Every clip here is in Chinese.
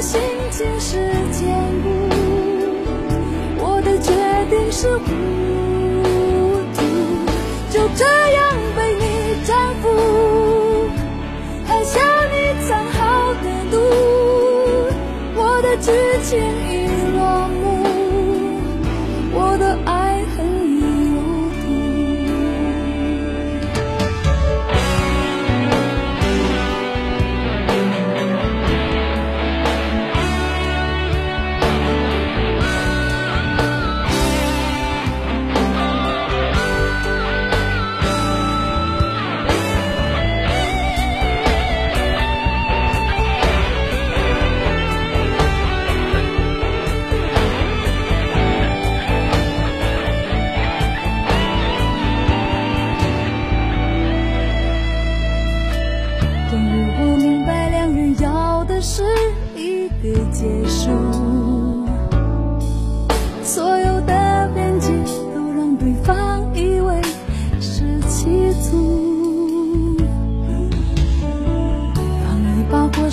心情是坚固，我的决定是糊涂，就这样被你征服，喝下你藏好的毒，我的剧情已落幕，我的爱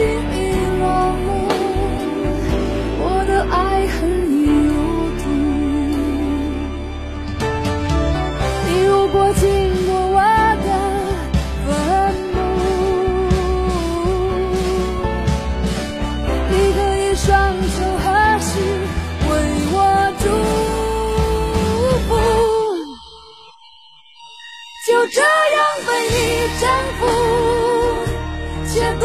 剧情已落幕，我的爱恨已入土。你如果经过我的坟墓，你可以双手合十为我祝福。就这样被你征服，切断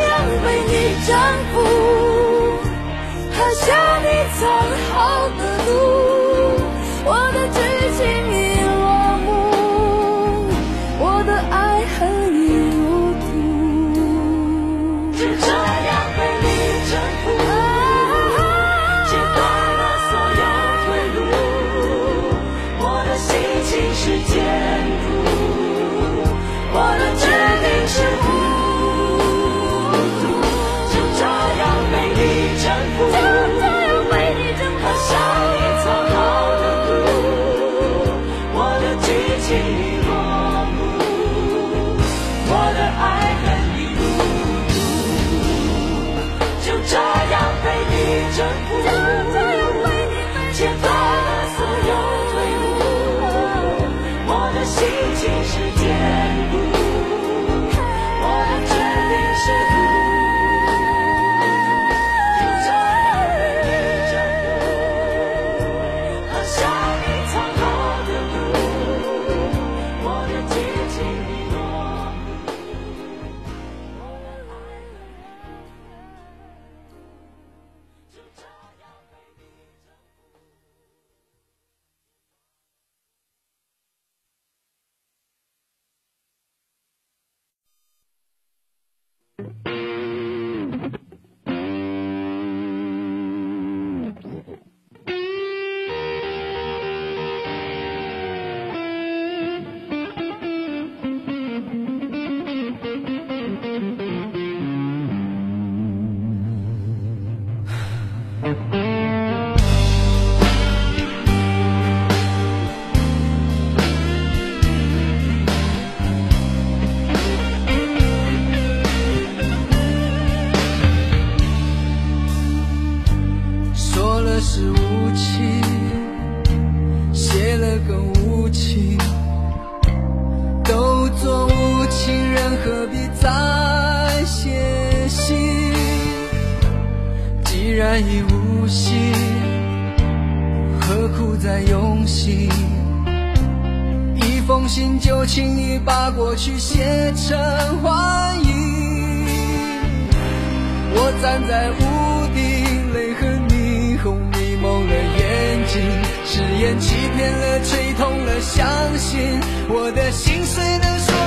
样被你征服，喝下你藏好的毒。是无情，写了更无情。都做无情人，何必再写信？既然已无心，何苦再用心？一封信就轻易把过去写成幻影。我站在屋顶，誓言欺骗了，吹痛了，相信我的心碎能说。